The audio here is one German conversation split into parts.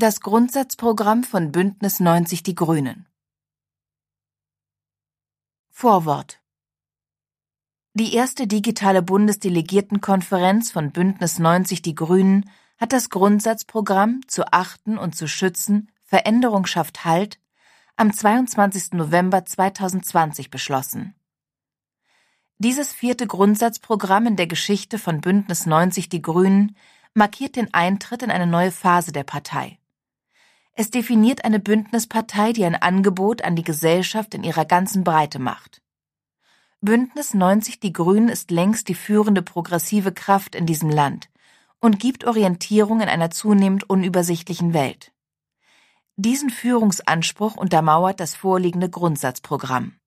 Das Grundsatzprogramm von Bündnis 90 Die Grünen. Vorwort Die erste digitale Bundesdelegiertenkonferenz von Bündnis 90 Die Grünen hat das Grundsatzprogramm zu achten und zu schützen, Veränderung schafft Halt am 22. November 2020 beschlossen. Dieses vierte Grundsatzprogramm in der Geschichte von Bündnis 90 Die Grünen markiert den Eintritt in eine neue Phase der Partei. Es definiert eine Bündnispartei, die ein Angebot an die Gesellschaft in ihrer ganzen Breite macht. Bündnis 90 Die Grünen ist längst die führende progressive Kraft in diesem Land und gibt Orientierung in einer zunehmend unübersichtlichen Welt. Diesen Führungsanspruch untermauert das vorliegende Grundsatzprogramm.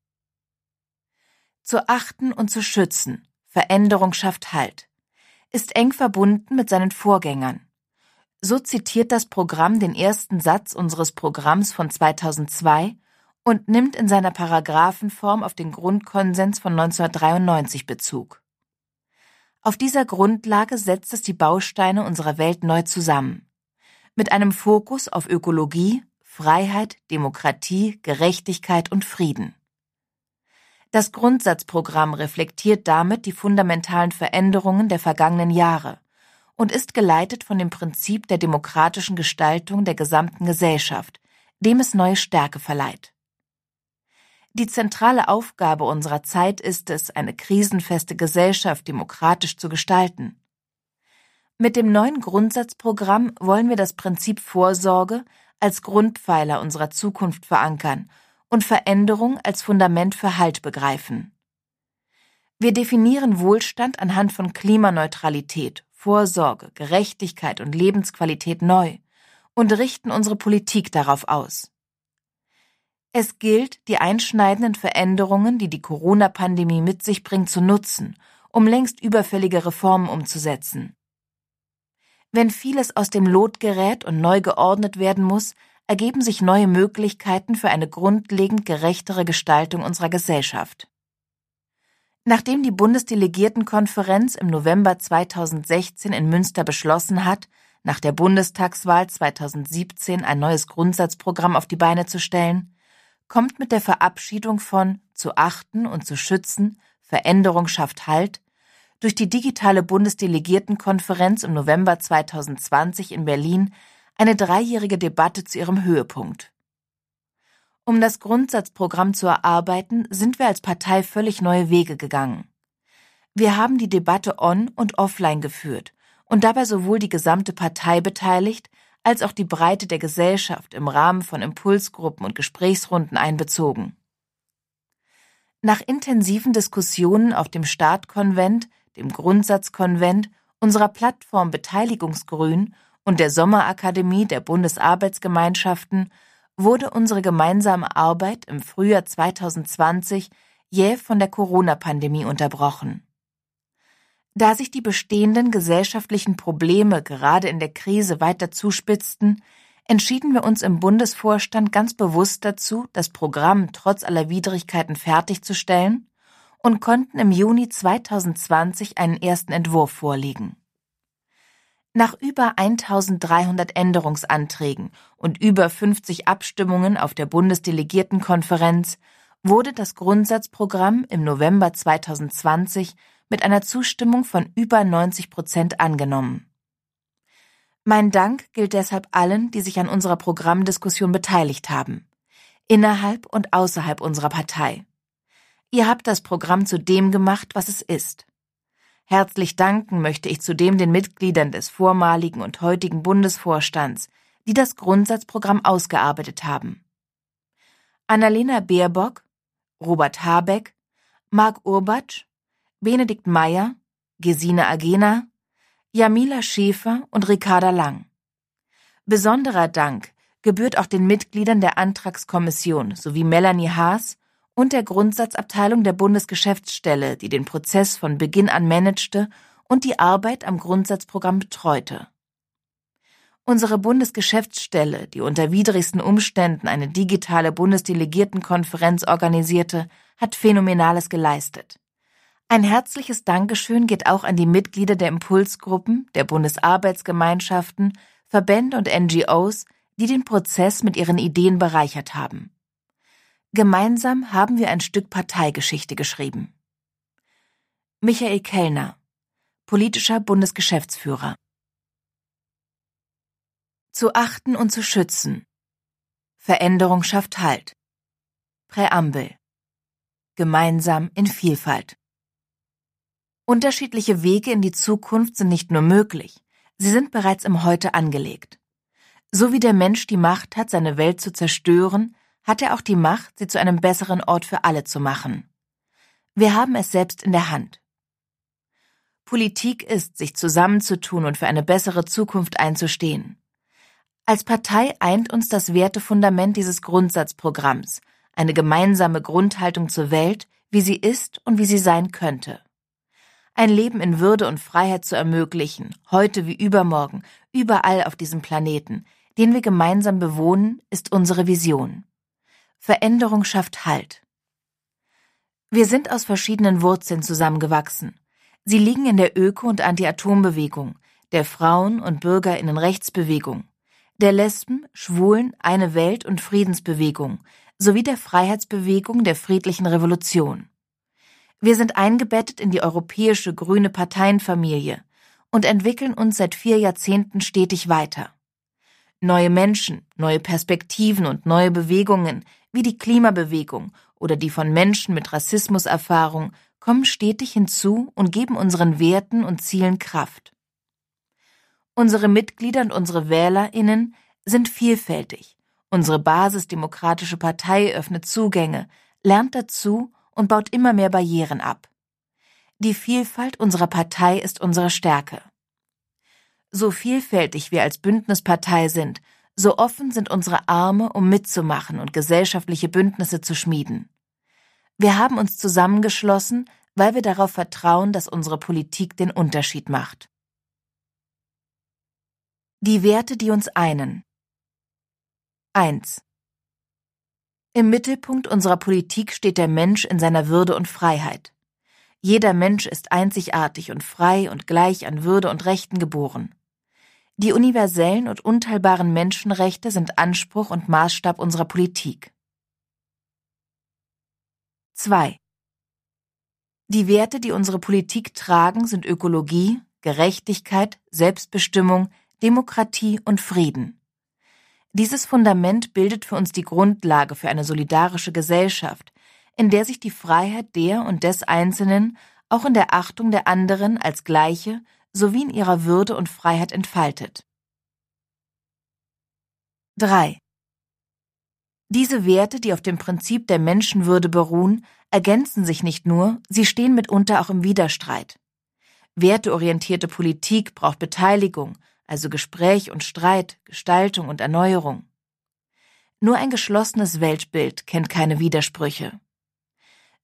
Zu achten und zu schützen, Veränderung schafft Halt, ist eng verbunden mit seinen Vorgängern. So zitiert das Programm den ersten Satz unseres Programms von 2002 und nimmt in seiner Paragraphenform auf den Grundkonsens von 1993 Bezug. Auf dieser Grundlage setzt es die Bausteine unserer Welt neu zusammen mit einem Fokus auf Ökologie, Freiheit, Demokratie, Gerechtigkeit und Frieden. Das Grundsatzprogramm reflektiert damit die fundamentalen Veränderungen der vergangenen Jahre und ist geleitet von dem Prinzip der demokratischen Gestaltung der gesamten Gesellschaft, dem es neue Stärke verleiht. Die zentrale Aufgabe unserer Zeit ist es, eine krisenfeste Gesellschaft demokratisch zu gestalten. Mit dem neuen Grundsatzprogramm wollen wir das Prinzip Vorsorge als Grundpfeiler unserer Zukunft verankern und Veränderung als Fundament für Halt begreifen. Wir definieren Wohlstand anhand von Klimaneutralität, Vorsorge, Gerechtigkeit und Lebensqualität neu und richten unsere Politik darauf aus. Es gilt, die einschneidenden Veränderungen, die die Corona-Pandemie mit sich bringt, zu nutzen, um längst überfällige Reformen umzusetzen. Wenn vieles aus dem Lot gerät und neu geordnet werden muss, ergeben sich neue Möglichkeiten für eine grundlegend gerechtere Gestaltung unserer Gesellschaft. Nachdem die Bundesdelegiertenkonferenz im November 2016 in Münster beschlossen hat, nach der Bundestagswahl 2017 ein neues Grundsatzprogramm auf die Beine zu stellen, kommt mit der Verabschiedung von zu achten und zu schützen, Veränderung schafft Halt durch die digitale Bundesdelegiertenkonferenz im November 2020 in Berlin eine dreijährige Debatte zu ihrem Höhepunkt. Um das Grundsatzprogramm zu erarbeiten, sind wir als Partei völlig neue Wege gegangen. Wir haben die Debatte on und offline geführt und dabei sowohl die gesamte Partei beteiligt, als auch die Breite der Gesellschaft im Rahmen von Impulsgruppen und Gesprächsrunden einbezogen. Nach intensiven Diskussionen auf dem Startkonvent dem Grundsatzkonvent, unserer Plattform Beteiligungsgrün und der Sommerakademie der Bundesarbeitsgemeinschaften wurde unsere gemeinsame Arbeit im Frühjahr 2020 jäh von der Corona-Pandemie unterbrochen. Da sich die bestehenden gesellschaftlichen Probleme gerade in der Krise weiter zuspitzten, entschieden wir uns im Bundesvorstand ganz bewusst dazu, das Programm trotz aller Widrigkeiten fertigzustellen und konnten im Juni 2020 einen ersten Entwurf vorlegen. Nach über 1300 Änderungsanträgen und über 50 Abstimmungen auf der Bundesdelegiertenkonferenz wurde das Grundsatzprogramm im November 2020 mit einer Zustimmung von über 90 Prozent angenommen. Mein Dank gilt deshalb allen, die sich an unserer Programmdiskussion beteiligt haben, innerhalb und außerhalb unserer Partei. Ihr habt das Programm zu dem gemacht, was es ist. Herzlich danken möchte ich zudem den Mitgliedern des vormaligen und heutigen Bundesvorstands, die das Grundsatzprogramm ausgearbeitet haben. Annalena Baerbock, Robert Habeck, Marc Urbatsch, Benedikt Meyer, Gesine Agena, Jamila Schäfer und Ricarda Lang. Besonderer Dank gebührt auch den Mitgliedern der Antragskommission sowie Melanie Haas, und der Grundsatzabteilung der Bundesgeschäftsstelle, die den Prozess von Beginn an managte und die Arbeit am Grundsatzprogramm betreute. Unsere Bundesgeschäftsstelle, die unter widrigsten Umständen eine digitale Bundesdelegiertenkonferenz organisierte, hat Phänomenales geleistet. Ein herzliches Dankeschön geht auch an die Mitglieder der Impulsgruppen, der Bundesarbeitsgemeinschaften, Verbände und NGOs, die den Prozess mit ihren Ideen bereichert haben. Gemeinsam haben wir ein Stück Parteigeschichte geschrieben. Michael Kellner, politischer Bundesgeschäftsführer. Zu achten und zu schützen. Veränderung schafft Halt. Präambel. Gemeinsam in Vielfalt. Unterschiedliche Wege in die Zukunft sind nicht nur möglich, sie sind bereits im Heute angelegt. So wie der Mensch die Macht hat, seine Welt zu zerstören, hat er auch die Macht, sie zu einem besseren Ort für alle zu machen. Wir haben es selbst in der Hand. Politik ist, sich zusammenzutun und für eine bessere Zukunft einzustehen. Als Partei eint uns das Wertefundament dieses Grundsatzprogramms, eine gemeinsame Grundhaltung zur Welt, wie sie ist und wie sie sein könnte. Ein Leben in Würde und Freiheit zu ermöglichen, heute wie übermorgen, überall auf diesem Planeten, den wir gemeinsam bewohnen, ist unsere Vision. Veränderung schafft Halt. Wir sind aus verschiedenen Wurzeln zusammengewachsen. Sie liegen in der Öko- und Anti-Atom-Bewegung, der Frauen- und Bürgerinnenrechtsbewegung, der Lesben, Schwulen, Eine Welt- und Friedensbewegung sowie der Freiheitsbewegung der friedlichen Revolution. Wir sind eingebettet in die europäische grüne Parteienfamilie und entwickeln uns seit vier Jahrzehnten stetig weiter. Neue Menschen, neue Perspektiven und neue Bewegungen wie die Klimabewegung oder die von Menschen mit Rassismuserfahrung kommen stetig hinzu und geben unseren Werten und Zielen Kraft. Unsere Mitglieder und unsere Wählerinnen sind vielfältig. Unsere basisdemokratische Partei öffnet Zugänge, lernt dazu und baut immer mehr Barrieren ab. Die Vielfalt unserer Partei ist unsere Stärke. So vielfältig wir als Bündnispartei sind, so offen sind unsere Arme, um mitzumachen und gesellschaftliche Bündnisse zu schmieden. Wir haben uns zusammengeschlossen, weil wir darauf vertrauen, dass unsere Politik den Unterschied macht. Die Werte, die uns einen. 1. Im Mittelpunkt unserer Politik steht der Mensch in seiner Würde und Freiheit. Jeder Mensch ist einzigartig und frei und gleich an Würde und Rechten geboren. Die universellen und unteilbaren Menschenrechte sind Anspruch und Maßstab unserer Politik. 2. Die Werte, die unsere Politik tragen, sind Ökologie, Gerechtigkeit, Selbstbestimmung, Demokratie und Frieden. Dieses Fundament bildet für uns die Grundlage für eine solidarische Gesellschaft, in der sich die Freiheit der und des Einzelnen auch in der Achtung der anderen als gleiche sowie in ihrer Würde und Freiheit entfaltet. 3. Diese Werte, die auf dem Prinzip der Menschenwürde beruhen, ergänzen sich nicht nur, sie stehen mitunter auch im Widerstreit. Werteorientierte Politik braucht Beteiligung, also Gespräch und Streit, Gestaltung und Erneuerung. Nur ein geschlossenes Weltbild kennt keine Widersprüche.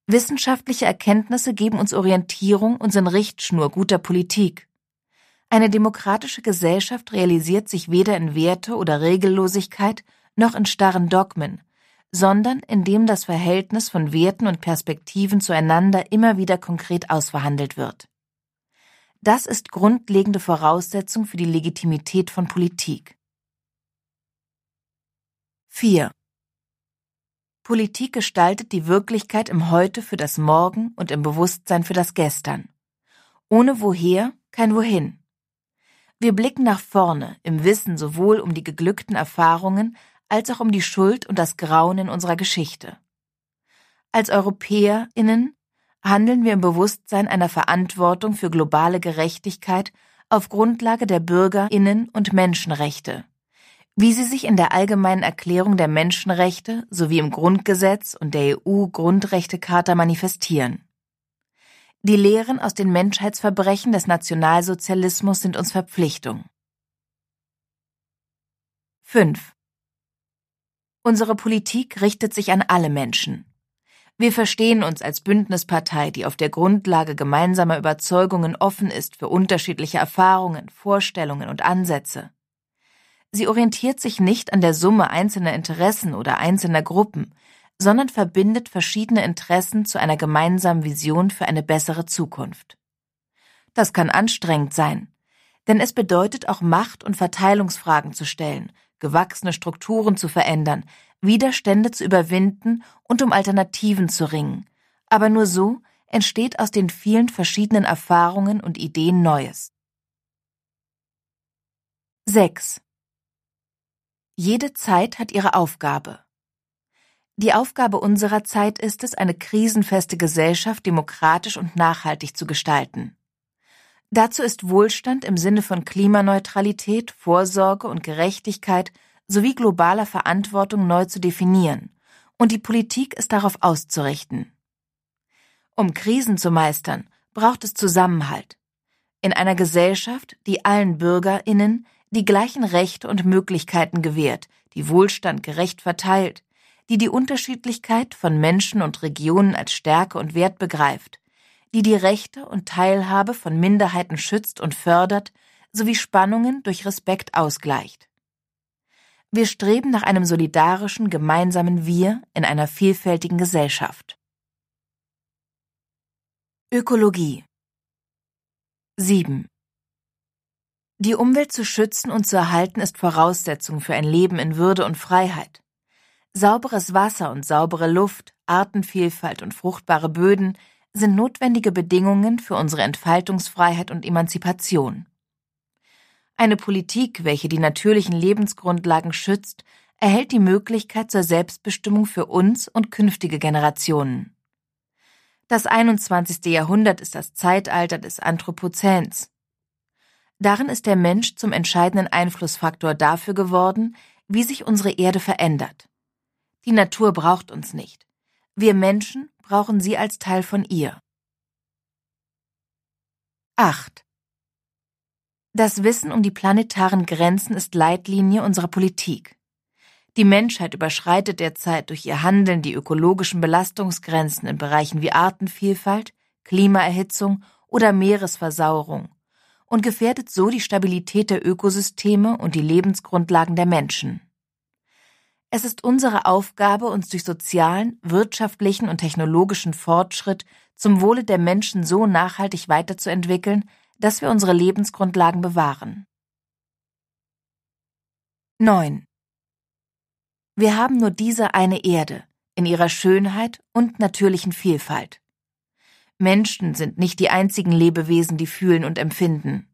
Wissenschaftliche Erkenntnisse geben uns Orientierung und sind Richtschnur guter Politik. Eine demokratische Gesellschaft realisiert sich weder in Werte oder Regellosigkeit noch in starren Dogmen, sondern indem das Verhältnis von Werten und Perspektiven zueinander immer wieder konkret ausverhandelt wird. Das ist grundlegende Voraussetzung für die Legitimität von Politik. 4. Politik gestaltet die Wirklichkeit im Heute für das Morgen und im Bewusstsein für das Gestern. Ohne Woher kein Wohin. Wir blicken nach vorne, im Wissen sowohl um die geglückten Erfahrungen als auch um die Schuld und das Grauen in unserer Geschichte. Als EuropäerInnen handeln wir im Bewusstsein einer Verantwortung für globale Gerechtigkeit auf Grundlage der BürgerInnen und Menschenrechte, wie sie sich in der Allgemeinen Erklärung der Menschenrechte sowie im Grundgesetz und der EU-Grundrechtecharta manifestieren. Die Lehren aus den Menschheitsverbrechen des Nationalsozialismus sind uns Verpflichtung. 5. Unsere Politik richtet sich an alle Menschen. Wir verstehen uns als Bündnispartei, die auf der Grundlage gemeinsamer Überzeugungen offen ist für unterschiedliche Erfahrungen, Vorstellungen und Ansätze. Sie orientiert sich nicht an der Summe einzelner Interessen oder einzelner Gruppen, sondern verbindet verschiedene Interessen zu einer gemeinsamen Vision für eine bessere Zukunft. Das kann anstrengend sein, denn es bedeutet auch Macht- und Verteilungsfragen zu stellen, gewachsene Strukturen zu verändern, Widerstände zu überwinden und um Alternativen zu ringen. Aber nur so entsteht aus den vielen verschiedenen Erfahrungen und Ideen Neues. 6. Jede Zeit hat ihre Aufgabe. Die Aufgabe unserer Zeit ist es, eine krisenfeste Gesellschaft demokratisch und nachhaltig zu gestalten. Dazu ist Wohlstand im Sinne von Klimaneutralität, Vorsorge und Gerechtigkeit sowie globaler Verantwortung neu zu definieren, und die Politik ist darauf auszurichten. Um Krisen zu meistern, braucht es Zusammenhalt. In einer Gesellschaft, die allen Bürgerinnen die gleichen Rechte und Möglichkeiten gewährt, die Wohlstand gerecht verteilt, die die Unterschiedlichkeit von Menschen und Regionen als Stärke und Wert begreift, die die Rechte und Teilhabe von Minderheiten schützt und fördert, sowie Spannungen durch Respekt ausgleicht. Wir streben nach einem solidarischen, gemeinsamen Wir in einer vielfältigen Gesellschaft. Ökologie 7. Die Umwelt zu schützen und zu erhalten ist Voraussetzung für ein Leben in Würde und Freiheit. Sauberes Wasser und saubere Luft, Artenvielfalt und fruchtbare Böden sind notwendige Bedingungen für unsere Entfaltungsfreiheit und Emanzipation. Eine Politik, welche die natürlichen Lebensgrundlagen schützt, erhält die Möglichkeit zur Selbstbestimmung für uns und künftige Generationen. Das 21. Jahrhundert ist das Zeitalter des Anthropozäns. Darin ist der Mensch zum entscheidenden Einflussfaktor dafür geworden, wie sich unsere Erde verändert. Die Natur braucht uns nicht. Wir Menschen brauchen sie als Teil von ihr. 8. Das Wissen um die planetaren Grenzen ist Leitlinie unserer Politik. Die Menschheit überschreitet derzeit durch ihr Handeln die ökologischen Belastungsgrenzen in Bereichen wie Artenvielfalt, Klimaerhitzung oder Meeresversauerung und gefährdet so die Stabilität der Ökosysteme und die Lebensgrundlagen der Menschen. Es ist unsere Aufgabe, uns durch sozialen, wirtschaftlichen und technologischen Fortschritt zum Wohle der Menschen so nachhaltig weiterzuentwickeln, dass wir unsere Lebensgrundlagen bewahren. 9. Wir haben nur diese eine Erde in ihrer Schönheit und natürlichen Vielfalt. Menschen sind nicht die einzigen Lebewesen, die fühlen und empfinden.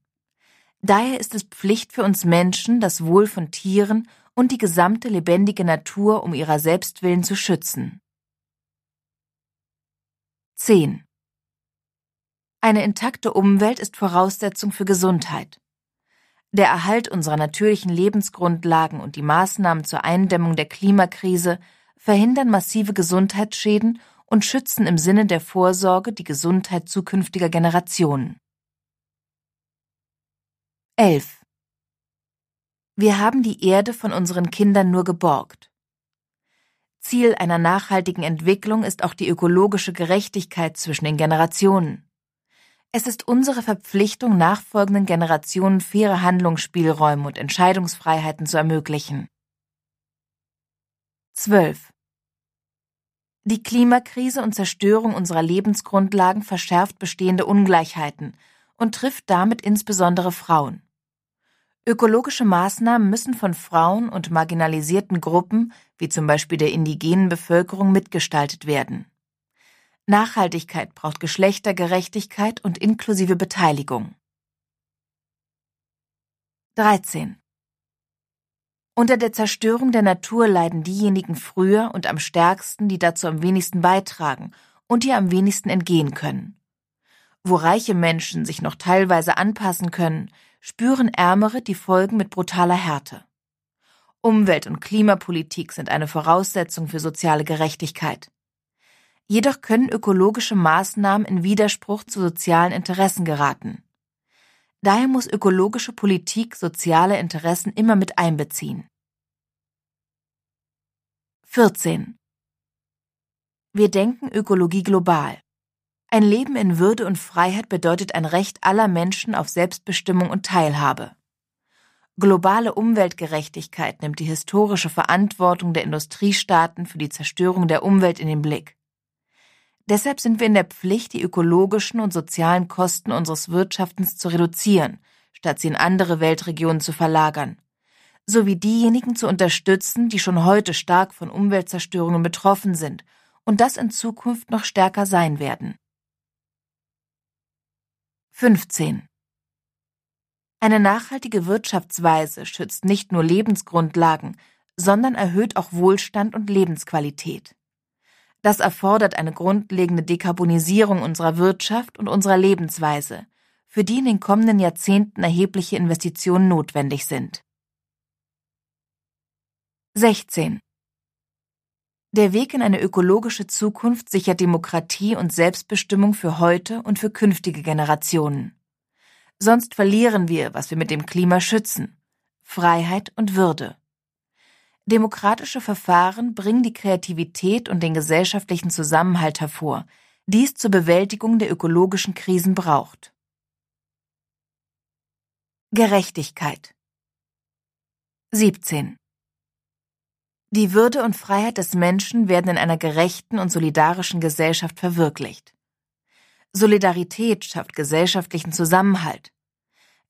Daher ist es Pflicht für uns Menschen, das Wohl von Tieren und die gesamte lebendige Natur um ihrer selbst willen zu schützen. 10. Eine intakte Umwelt ist Voraussetzung für Gesundheit. Der Erhalt unserer natürlichen Lebensgrundlagen und die Maßnahmen zur Eindämmung der Klimakrise verhindern massive Gesundheitsschäden und schützen im Sinne der Vorsorge die Gesundheit zukünftiger Generationen. 11. Wir haben die Erde von unseren Kindern nur geborgt. Ziel einer nachhaltigen Entwicklung ist auch die ökologische Gerechtigkeit zwischen den Generationen. Es ist unsere Verpflichtung, nachfolgenden Generationen faire Handlungsspielräume und Entscheidungsfreiheiten zu ermöglichen. 12. Die Klimakrise und Zerstörung unserer Lebensgrundlagen verschärft bestehende Ungleichheiten und trifft damit insbesondere Frauen. Ökologische Maßnahmen müssen von Frauen und marginalisierten Gruppen, wie zum Beispiel der indigenen Bevölkerung, mitgestaltet werden. Nachhaltigkeit braucht Geschlechtergerechtigkeit und inklusive Beteiligung. 13. Unter der Zerstörung der Natur leiden diejenigen früher und am stärksten, die dazu am wenigsten beitragen und ihr am wenigsten entgehen können. Wo reiche Menschen sich noch teilweise anpassen können, spüren Ärmere die Folgen mit brutaler Härte. Umwelt- und Klimapolitik sind eine Voraussetzung für soziale Gerechtigkeit. Jedoch können ökologische Maßnahmen in Widerspruch zu sozialen Interessen geraten. Daher muss ökologische Politik soziale Interessen immer mit einbeziehen. 14. Wir denken Ökologie global. Ein Leben in Würde und Freiheit bedeutet ein Recht aller Menschen auf Selbstbestimmung und Teilhabe. Globale Umweltgerechtigkeit nimmt die historische Verantwortung der Industriestaaten für die Zerstörung der Umwelt in den Blick. Deshalb sind wir in der Pflicht, die ökologischen und sozialen Kosten unseres Wirtschaftens zu reduzieren, statt sie in andere Weltregionen zu verlagern. sowie diejenigen zu unterstützen, die schon heute stark von Umweltzerstörungen betroffen sind und das in Zukunft noch stärker sein werden. 15. Eine nachhaltige Wirtschaftsweise schützt nicht nur Lebensgrundlagen, sondern erhöht auch Wohlstand und Lebensqualität. Das erfordert eine grundlegende Dekarbonisierung unserer Wirtschaft und unserer Lebensweise, für die in den kommenden Jahrzehnten erhebliche Investitionen notwendig sind. 16. Der Weg in eine ökologische Zukunft sichert Demokratie und Selbstbestimmung für heute und für künftige Generationen. Sonst verlieren wir, was wir mit dem Klima schützen Freiheit und Würde. Demokratische Verfahren bringen die Kreativität und den gesellschaftlichen Zusammenhalt hervor, die es zur Bewältigung der ökologischen Krisen braucht. Gerechtigkeit 17. Die Würde und Freiheit des Menschen werden in einer gerechten und solidarischen Gesellschaft verwirklicht. Solidarität schafft gesellschaftlichen Zusammenhalt.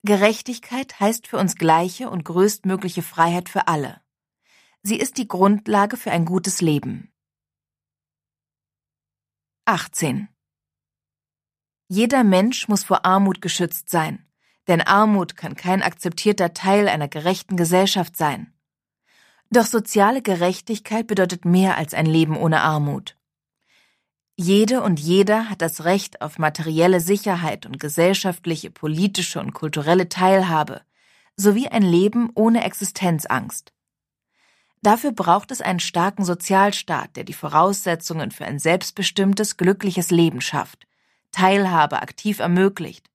Gerechtigkeit heißt für uns gleiche und größtmögliche Freiheit für alle. Sie ist die Grundlage für ein gutes Leben. 18. Jeder Mensch muss vor Armut geschützt sein, denn Armut kann kein akzeptierter Teil einer gerechten Gesellschaft sein. Doch soziale Gerechtigkeit bedeutet mehr als ein Leben ohne Armut. Jede und jeder hat das Recht auf materielle Sicherheit und gesellschaftliche, politische und kulturelle Teilhabe sowie ein Leben ohne Existenzangst. Dafür braucht es einen starken Sozialstaat, der die Voraussetzungen für ein selbstbestimmtes, glückliches Leben schafft, Teilhabe aktiv ermöglicht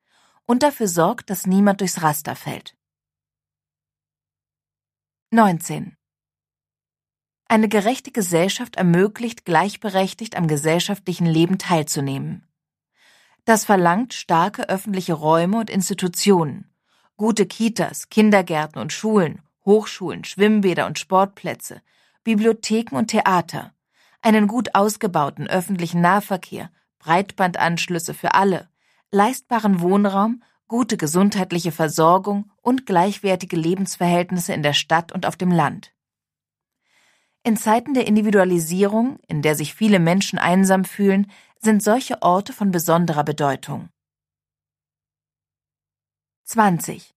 und dafür sorgt, dass niemand durchs Raster fällt. 19. Eine gerechte Gesellschaft ermöglicht, gleichberechtigt am gesellschaftlichen Leben teilzunehmen. Das verlangt starke öffentliche Räume und Institutionen, gute Kitas, Kindergärten und Schulen Hochschulen, Schwimmbäder und Sportplätze, Bibliotheken und Theater, einen gut ausgebauten öffentlichen Nahverkehr, Breitbandanschlüsse für alle, leistbaren Wohnraum, gute gesundheitliche Versorgung und gleichwertige Lebensverhältnisse in der Stadt und auf dem Land. In Zeiten der Individualisierung, in der sich viele Menschen einsam fühlen, sind solche Orte von besonderer Bedeutung. 20.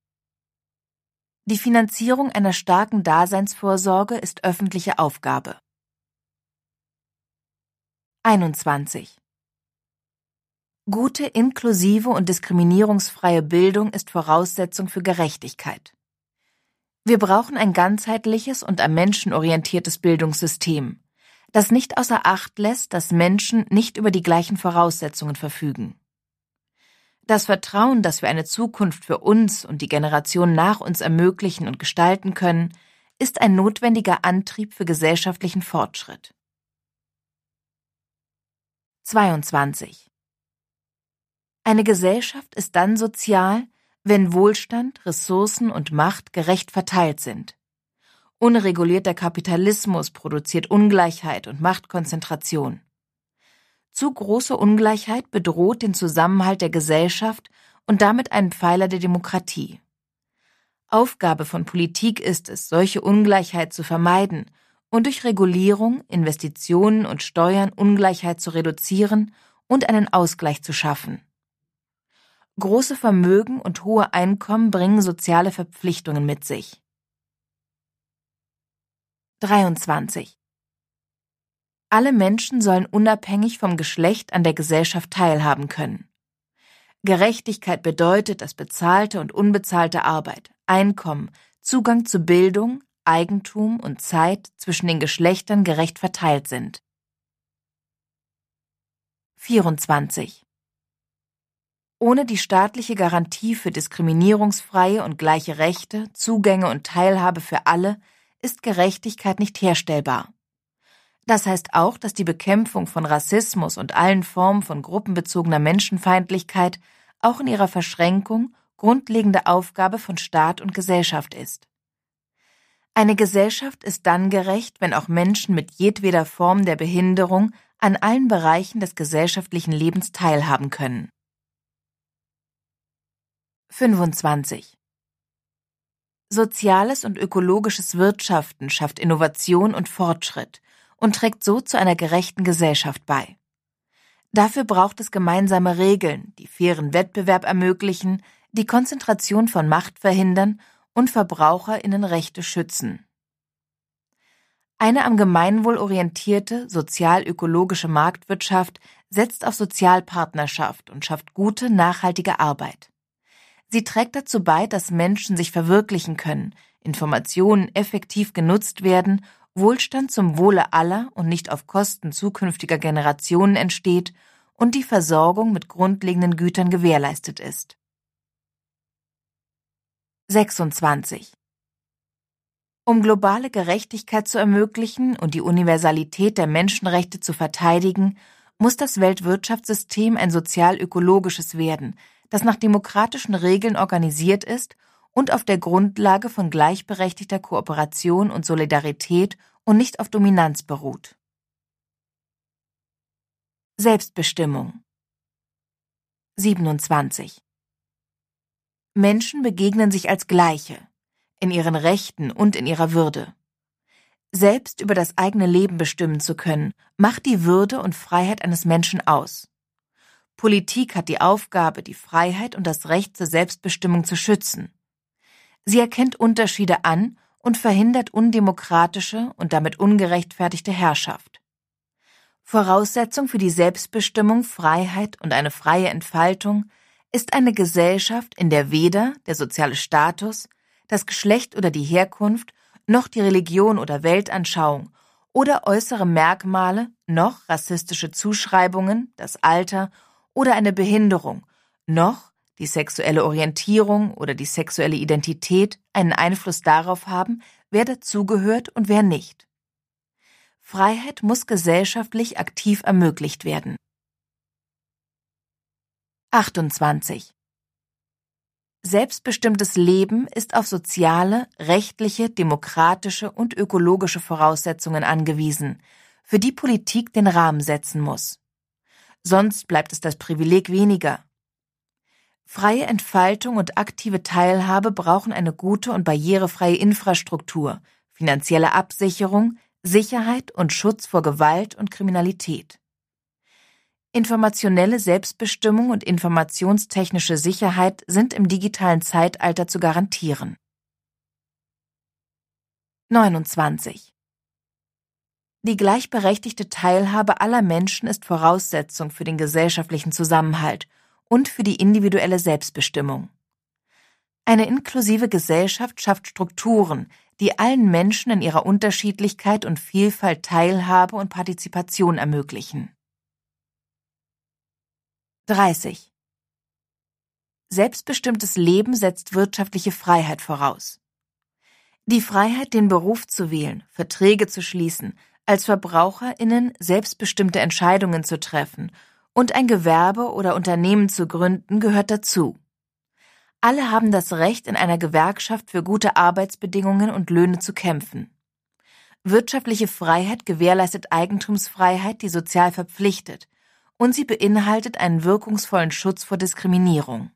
Die Finanzierung einer starken Daseinsvorsorge ist öffentliche Aufgabe. 21. Gute, inklusive und diskriminierungsfreie Bildung ist Voraussetzung für Gerechtigkeit. Wir brauchen ein ganzheitliches und am Menschen orientiertes Bildungssystem, das nicht außer Acht lässt, dass Menschen nicht über die gleichen Voraussetzungen verfügen. Das Vertrauen, dass wir eine Zukunft für uns und die Generation nach uns ermöglichen und gestalten können, ist ein notwendiger Antrieb für gesellschaftlichen Fortschritt. 22. Eine Gesellschaft ist dann sozial, wenn Wohlstand, Ressourcen und Macht gerecht verteilt sind. Unregulierter Kapitalismus produziert Ungleichheit und Machtkonzentration. Zu große Ungleichheit bedroht den Zusammenhalt der Gesellschaft und damit einen Pfeiler der Demokratie. Aufgabe von Politik ist es, solche Ungleichheit zu vermeiden und durch Regulierung, Investitionen und Steuern Ungleichheit zu reduzieren und einen Ausgleich zu schaffen. Große Vermögen und hohe Einkommen bringen soziale Verpflichtungen mit sich. 23. Alle Menschen sollen unabhängig vom Geschlecht an der Gesellschaft teilhaben können. Gerechtigkeit bedeutet, dass bezahlte und unbezahlte Arbeit, Einkommen, Zugang zu Bildung, Eigentum und Zeit zwischen den Geschlechtern gerecht verteilt sind. 24. Ohne die staatliche Garantie für diskriminierungsfreie und gleiche Rechte, Zugänge und Teilhabe für alle ist Gerechtigkeit nicht herstellbar. Das heißt auch, dass die Bekämpfung von Rassismus und allen Formen von gruppenbezogener Menschenfeindlichkeit auch in ihrer Verschränkung grundlegende Aufgabe von Staat und Gesellschaft ist. Eine Gesellschaft ist dann gerecht, wenn auch Menschen mit jedweder Form der Behinderung an allen Bereichen des gesellschaftlichen Lebens teilhaben können. 25. Soziales und ökologisches Wirtschaften schafft Innovation und Fortschritt und trägt so zu einer gerechten Gesellschaft bei. Dafür braucht es gemeinsame Regeln, die fairen Wettbewerb ermöglichen, die Konzentration von Macht verhindern und Verbraucherinnenrechte schützen. Eine am Gemeinwohl orientierte, sozial-ökologische Marktwirtschaft setzt auf Sozialpartnerschaft und schafft gute, nachhaltige Arbeit. Sie trägt dazu bei, dass Menschen sich verwirklichen können, Informationen effektiv genutzt werden, Wohlstand zum Wohle aller und nicht auf Kosten zukünftiger Generationen entsteht und die Versorgung mit grundlegenden Gütern gewährleistet ist. 26. Um globale Gerechtigkeit zu ermöglichen und die Universalität der Menschenrechte zu verteidigen, muss das Weltwirtschaftssystem ein sozial-ökologisches werden, das nach demokratischen Regeln organisiert ist und auf der Grundlage von gleichberechtigter Kooperation und Solidarität und nicht auf Dominanz beruht. Selbstbestimmung 27 Menschen begegnen sich als Gleiche, in ihren Rechten und in ihrer Würde. Selbst über das eigene Leben bestimmen zu können, macht die Würde und Freiheit eines Menschen aus. Politik hat die Aufgabe, die Freiheit und das Recht zur Selbstbestimmung zu schützen. Sie erkennt Unterschiede an und verhindert undemokratische und damit ungerechtfertigte Herrschaft. Voraussetzung für die Selbstbestimmung, Freiheit und eine freie Entfaltung ist eine Gesellschaft, in der weder der soziale Status, das Geschlecht oder die Herkunft, noch die Religion oder Weltanschauung oder äußere Merkmale noch rassistische Zuschreibungen, das Alter oder eine Behinderung, noch die sexuelle Orientierung oder die sexuelle Identität einen Einfluss darauf haben, wer dazugehört und wer nicht. Freiheit muss gesellschaftlich aktiv ermöglicht werden. 28. Selbstbestimmtes Leben ist auf soziale, rechtliche, demokratische und ökologische Voraussetzungen angewiesen, für die Politik den Rahmen setzen muss sonst bleibt es das Privileg weniger. Freie Entfaltung und aktive Teilhabe brauchen eine gute und barrierefreie Infrastruktur, finanzielle Absicherung, Sicherheit und Schutz vor Gewalt und Kriminalität. Informationelle Selbstbestimmung und informationstechnische Sicherheit sind im digitalen Zeitalter zu garantieren. 29. Die gleichberechtigte Teilhabe aller Menschen ist Voraussetzung für den gesellschaftlichen Zusammenhalt und für die individuelle Selbstbestimmung. Eine inklusive Gesellschaft schafft Strukturen, die allen Menschen in ihrer Unterschiedlichkeit und Vielfalt Teilhabe und Partizipation ermöglichen. 30. Selbstbestimmtes Leben setzt wirtschaftliche Freiheit voraus. Die Freiheit, den Beruf zu wählen, Verträge zu schließen, als Verbraucherinnen selbstbestimmte Entscheidungen zu treffen und ein Gewerbe oder Unternehmen zu gründen gehört dazu. Alle haben das Recht, in einer Gewerkschaft für gute Arbeitsbedingungen und Löhne zu kämpfen. Wirtschaftliche Freiheit gewährleistet Eigentumsfreiheit, die sozial verpflichtet, und sie beinhaltet einen wirkungsvollen Schutz vor Diskriminierung.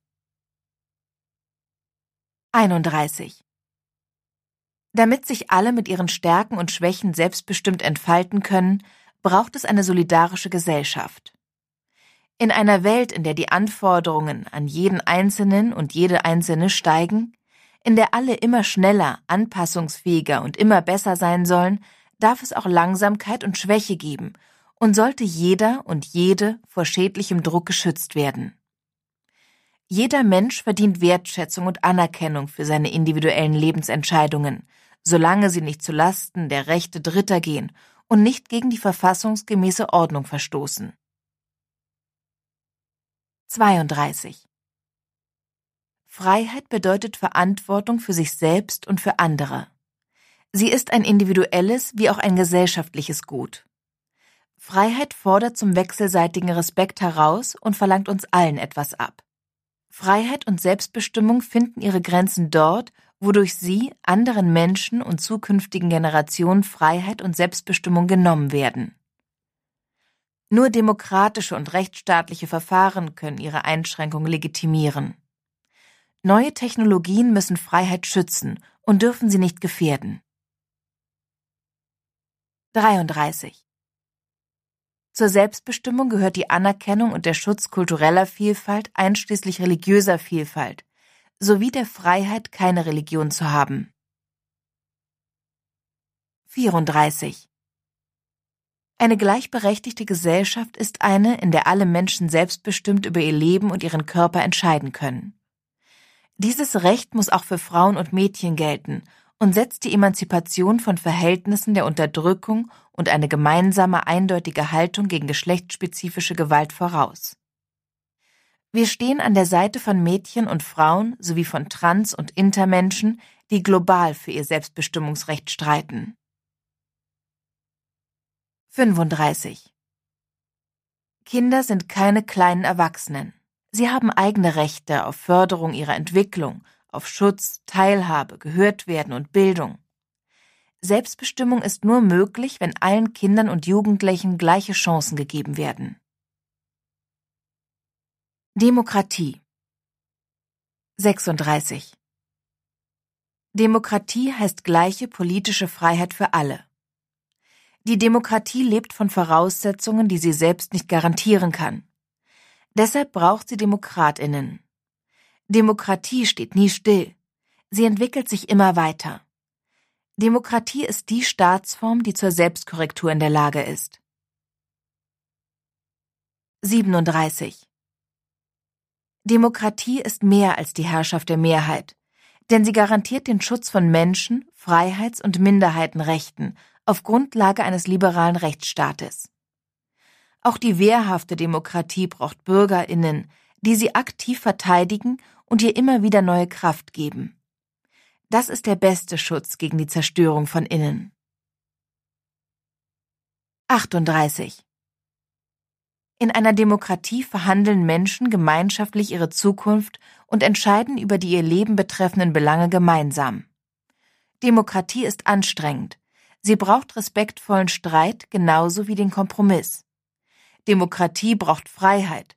31 damit sich alle mit ihren Stärken und Schwächen selbstbestimmt entfalten können, braucht es eine solidarische Gesellschaft. In einer Welt, in der die Anforderungen an jeden Einzelnen und jede Einzelne steigen, in der alle immer schneller, anpassungsfähiger und immer besser sein sollen, darf es auch Langsamkeit und Schwäche geben und sollte jeder und jede vor schädlichem Druck geschützt werden. Jeder Mensch verdient Wertschätzung und Anerkennung für seine individuellen Lebensentscheidungen, solange sie nicht zu Lasten der Rechte Dritter gehen und nicht gegen die verfassungsgemäße Ordnung verstoßen. 32. Freiheit bedeutet Verantwortung für sich selbst und für andere. Sie ist ein individuelles wie auch ein gesellschaftliches Gut. Freiheit fordert zum wechselseitigen Respekt heraus und verlangt uns allen etwas ab. Freiheit und Selbstbestimmung finden ihre Grenzen dort, wodurch sie anderen Menschen und zukünftigen Generationen Freiheit und Selbstbestimmung genommen werden. Nur demokratische und rechtsstaatliche Verfahren können ihre Einschränkung legitimieren. Neue Technologien müssen Freiheit schützen und dürfen sie nicht gefährden. 33. Zur Selbstbestimmung gehört die Anerkennung und der Schutz kultureller Vielfalt einschließlich religiöser Vielfalt sowie der Freiheit, keine Religion zu haben. 34. Eine gleichberechtigte Gesellschaft ist eine, in der alle Menschen selbstbestimmt über ihr Leben und ihren Körper entscheiden können. Dieses Recht muss auch für Frauen und Mädchen gelten und setzt die Emanzipation von Verhältnissen der Unterdrückung und eine gemeinsame eindeutige Haltung gegen geschlechtsspezifische Gewalt voraus. Wir stehen an der Seite von Mädchen und Frauen sowie von Trans- und Intermenschen, die global für ihr Selbstbestimmungsrecht streiten. 35. Kinder sind keine kleinen Erwachsenen. Sie haben eigene Rechte auf Förderung ihrer Entwicklung, auf Schutz, Teilhabe, gehört werden und Bildung. Selbstbestimmung ist nur möglich, wenn allen Kindern und Jugendlichen gleiche Chancen gegeben werden. Demokratie 36 Demokratie heißt gleiche politische Freiheit für alle. Die Demokratie lebt von Voraussetzungen, die sie selbst nicht garantieren kann. Deshalb braucht sie Demokratinnen. Demokratie steht nie still. Sie entwickelt sich immer weiter. Demokratie ist die Staatsform, die zur Selbstkorrektur in der Lage ist. 37. Demokratie ist mehr als die Herrschaft der Mehrheit, denn sie garantiert den Schutz von Menschen, Freiheits- und Minderheitenrechten auf Grundlage eines liberalen Rechtsstaates. Auch die wehrhafte Demokratie braucht Bürgerinnen, die sie aktiv verteidigen und ihr immer wieder neue Kraft geben. Das ist der beste Schutz gegen die Zerstörung von innen. 38. In einer Demokratie verhandeln Menschen gemeinschaftlich ihre Zukunft und entscheiden über die ihr Leben betreffenden Belange gemeinsam. Demokratie ist anstrengend. Sie braucht respektvollen Streit genauso wie den Kompromiss. Demokratie braucht Freiheit.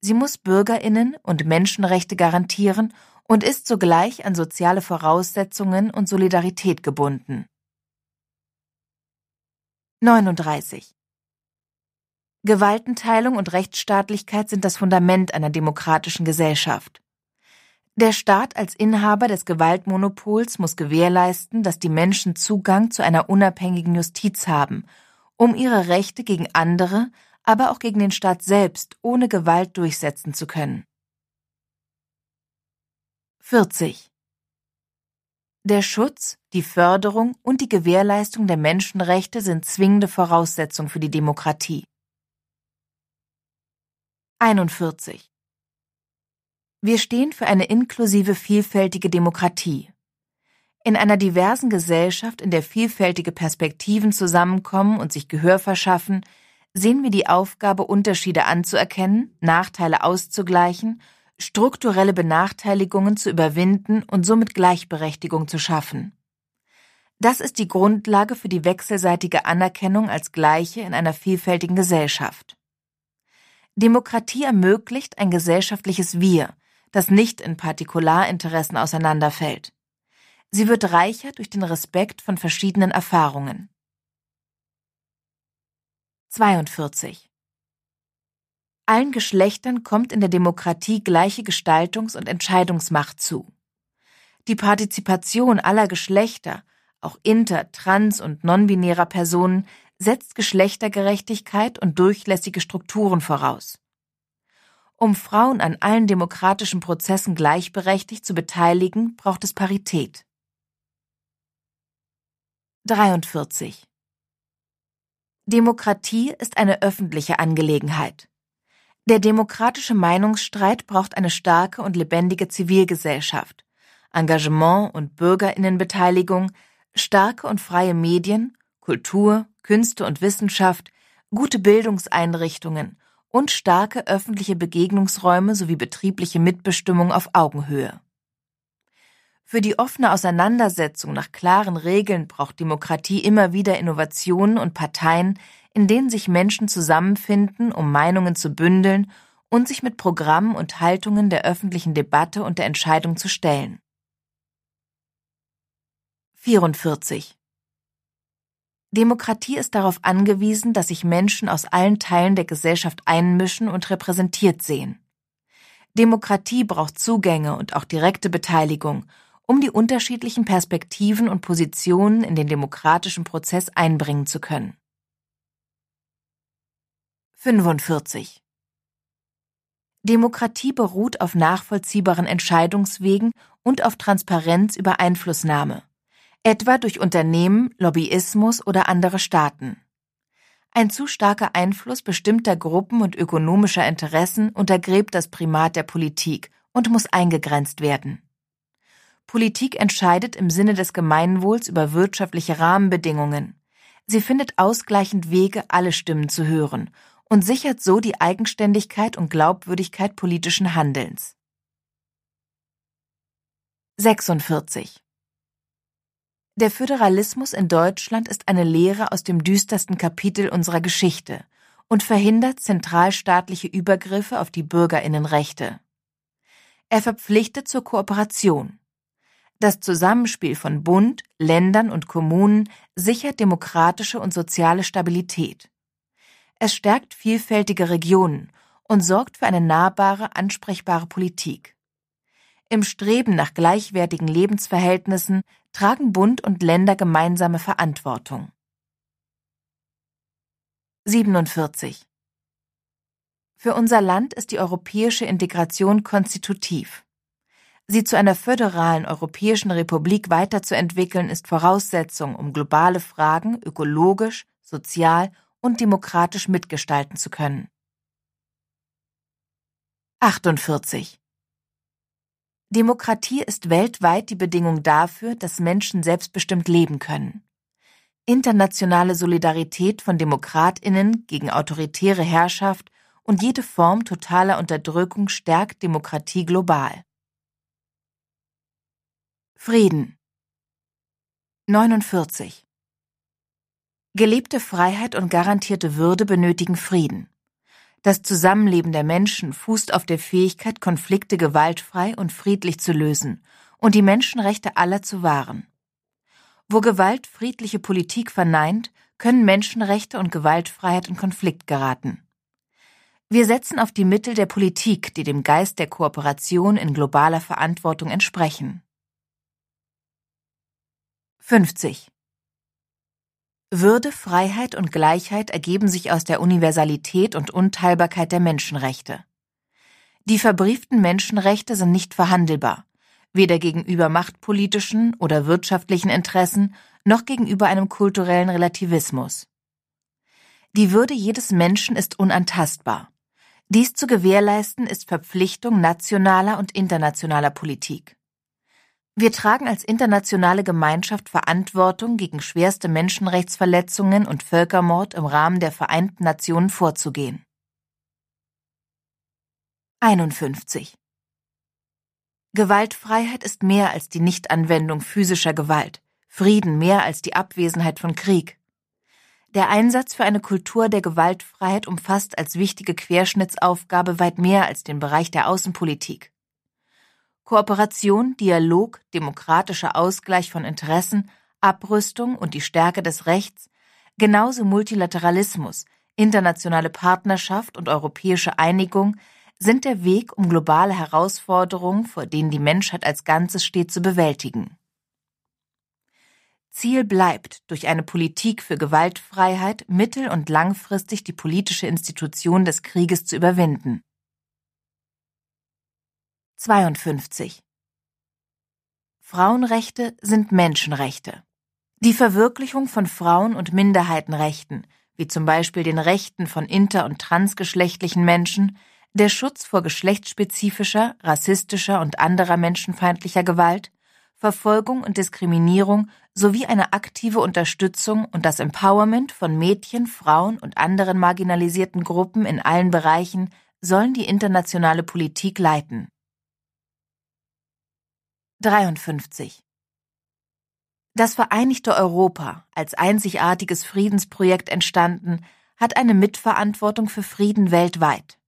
Sie muss Bürgerinnen und Menschenrechte garantieren und ist zugleich an soziale Voraussetzungen und Solidarität gebunden. 39. Gewaltenteilung und Rechtsstaatlichkeit sind das Fundament einer demokratischen Gesellschaft. Der Staat als Inhaber des Gewaltmonopols muss gewährleisten, dass die Menschen Zugang zu einer unabhängigen Justiz haben, um ihre Rechte gegen andere, aber auch gegen den Staat selbst ohne Gewalt durchsetzen zu können. 40. Der Schutz, die Förderung und die Gewährleistung der Menschenrechte sind zwingende Voraussetzung für die Demokratie. 41. Wir stehen für eine inklusive, vielfältige Demokratie. In einer diversen Gesellschaft, in der vielfältige Perspektiven zusammenkommen und sich Gehör verschaffen, sehen wir die Aufgabe, Unterschiede anzuerkennen, Nachteile auszugleichen strukturelle Benachteiligungen zu überwinden und somit Gleichberechtigung zu schaffen. Das ist die Grundlage für die wechselseitige Anerkennung als Gleiche in einer vielfältigen Gesellschaft. Demokratie ermöglicht ein gesellschaftliches Wir, das nicht in Partikularinteressen auseinanderfällt. Sie wird reicher durch den Respekt von verschiedenen Erfahrungen. 42. Allen Geschlechtern kommt in der Demokratie gleiche Gestaltungs- und Entscheidungsmacht zu. Die Partizipation aller Geschlechter, auch inter-, trans- und nonbinärer Personen, setzt Geschlechtergerechtigkeit und durchlässige Strukturen voraus. Um Frauen an allen demokratischen Prozessen gleichberechtigt zu beteiligen, braucht es Parität. 43. Demokratie ist eine öffentliche Angelegenheit. Der demokratische Meinungsstreit braucht eine starke und lebendige Zivilgesellschaft, Engagement und Bürgerinnenbeteiligung, starke und freie Medien, Kultur, Künste und Wissenschaft, gute Bildungseinrichtungen und starke öffentliche Begegnungsräume sowie betriebliche Mitbestimmung auf Augenhöhe. Für die offene Auseinandersetzung nach klaren Regeln braucht Demokratie immer wieder Innovationen und Parteien, in denen sich Menschen zusammenfinden, um Meinungen zu bündeln und sich mit Programmen und Haltungen der öffentlichen Debatte und der Entscheidung zu stellen. 44. Demokratie ist darauf angewiesen, dass sich Menschen aus allen Teilen der Gesellschaft einmischen und repräsentiert sehen. Demokratie braucht Zugänge und auch direkte Beteiligung, um die unterschiedlichen Perspektiven und Positionen in den demokratischen Prozess einbringen zu können. 45. Demokratie beruht auf nachvollziehbaren Entscheidungswegen und auf Transparenz über Einflussnahme, etwa durch Unternehmen, Lobbyismus oder andere Staaten. Ein zu starker Einfluss bestimmter Gruppen und ökonomischer Interessen untergräbt das Primat der Politik und muss eingegrenzt werden. Politik entscheidet im Sinne des Gemeinwohls über wirtschaftliche Rahmenbedingungen. Sie findet ausgleichend Wege, alle Stimmen zu hören und sichert so die Eigenständigkeit und Glaubwürdigkeit politischen Handelns. 46. Der Föderalismus in Deutschland ist eine Lehre aus dem düstersten Kapitel unserer Geschichte und verhindert zentralstaatliche Übergriffe auf die Bürgerinnenrechte. Er verpflichtet zur Kooperation. Das Zusammenspiel von Bund, Ländern und Kommunen sichert demokratische und soziale Stabilität. Es stärkt vielfältige Regionen und sorgt für eine nahbare, ansprechbare Politik. Im Streben nach gleichwertigen Lebensverhältnissen tragen Bund und Länder gemeinsame Verantwortung. 47. Für unser Land ist die europäische Integration konstitutiv. Sie zu einer föderalen europäischen Republik weiterzuentwickeln, ist Voraussetzung, um globale Fragen ökologisch, sozial und demokratisch mitgestalten zu können. 48. Demokratie ist weltweit die Bedingung dafür, dass Menschen selbstbestimmt leben können. Internationale Solidarität von Demokratinnen gegen autoritäre Herrschaft und jede Form totaler Unterdrückung stärkt Demokratie global. Frieden 49 Gelebte Freiheit und garantierte Würde benötigen Frieden. Das Zusammenleben der Menschen fußt auf der Fähigkeit, Konflikte gewaltfrei und friedlich zu lösen und die Menschenrechte aller zu wahren. Wo Gewalt friedliche Politik verneint, können Menschenrechte und Gewaltfreiheit in Konflikt geraten. Wir setzen auf die Mittel der Politik, die dem Geist der Kooperation in globaler Verantwortung entsprechen. 50. Würde, Freiheit und Gleichheit ergeben sich aus der Universalität und Unteilbarkeit der Menschenrechte. Die verbrieften Menschenrechte sind nicht verhandelbar, weder gegenüber machtpolitischen oder wirtschaftlichen Interessen noch gegenüber einem kulturellen Relativismus. Die Würde jedes Menschen ist unantastbar. Dies zu gewährleisten ist Verpflichtung nationaler und internationaler Politik. Wir tragen als internationale Gemeinschaft Verantwortung, gegen schwerste Menschenrechtsverletzungen und Völkermord im Rahmen der Vereinten Nationen vorzugehen. 51. Gewaltfreiheit ist mehr als die Nichtanwendung physischer Gewalt, Frieden mehr als die Abwesenheit von Krieg. Der Einsatz für eine Kultur der Gewaltfreiheit umfasst als wichtige Querschnittsaufgabe weit mehr als den Bereich der Außenpolitik. Kooperation, Dialog, demokratischer Ausgleich von Interessen, Abrüstung und die Stärke des Rechts, genauso Multilateralismus, internationale Partnerschaft und europäische Einigung sind der Weg, um globale Herausforderungen, vor denen die Menschheit als Ganzes steht, zu bewältigen. Ziel bleibt, durch eine Politik für Gewaltfreiheit mittel- und langfristig die politische Institution des Krieges zu überwinden. 52. Frauenrechte sind Menschenrechte. Die Verwirklichung von Frauen- und Minderheitenrechten, wie zum Beispiel den Rechten von inter- und transgeschlechtlichen Menschen, der Schutz vor geschlechtsspezifischer, rassistischer und anderer menschenfeindlicher Gewalt, Verfolgung und Diskriminierung sowie eine aktive Unterstützung und das Empowerment von Mädchen, Frauen und anderen marginalisierten Gruppen in allen Bereichen sollen die internationale Politik leiten. 53. Das Vereinigte Europa, als einzigartiges Friedensprojekt entstanden, hat eine Mitverantwortung für Frieden weltweit.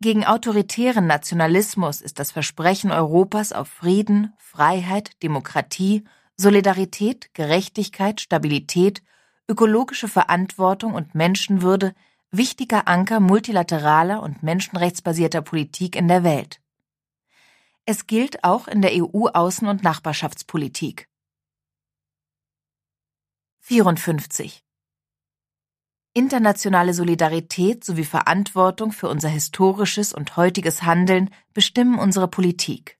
Gegen autoritären Nationalismus ist das Versprechen Europas auf Frieden, Freiheit, Demokratie, Solidarität, Gerechtigkeit, Stabilität, ökologische Verantwortung und Menschenwürde wichtiger Anker multilateraler und menschenrechtsbasierter Politik in der Welt. Es gilt auch in der EU-Außen- und Nachbarschaftspolitik. 54. Internationale Solidarität sowie Verantwortung für unser historisches und heutiges Handeln bestimmen unsere Politik.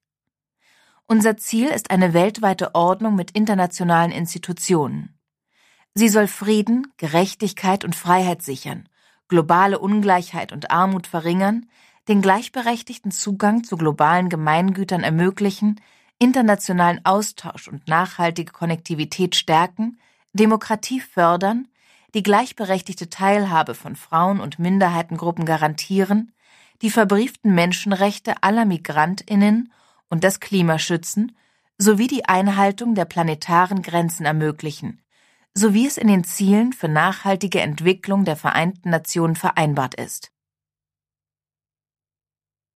Unser Ziel ist eine weltweite Ordnung mit internationalen Institutionen. Sie soll Frieden, Gerechtigkeit und Freiheit sichern, globale Ungleichheit und Armut verringern, den gleichberechtigten Zugang zu globalen Gemeingütern ermöglichen, internationalen Austausch und nachhaltige Konnektivität stärken, Demokratie fördern, die gleichberechtigte Teilhabe von Frauen und Minderheitengruppen garantieren, die verbrieften Menschenrechte aller Migrantinnen und das Klima schützen, sowie die Einhaltung der planetaren Grenzen ermöglichen, so wie es in den Zielen für nachhaltige Entwicklung der Vereinten Nationen vereinbart ist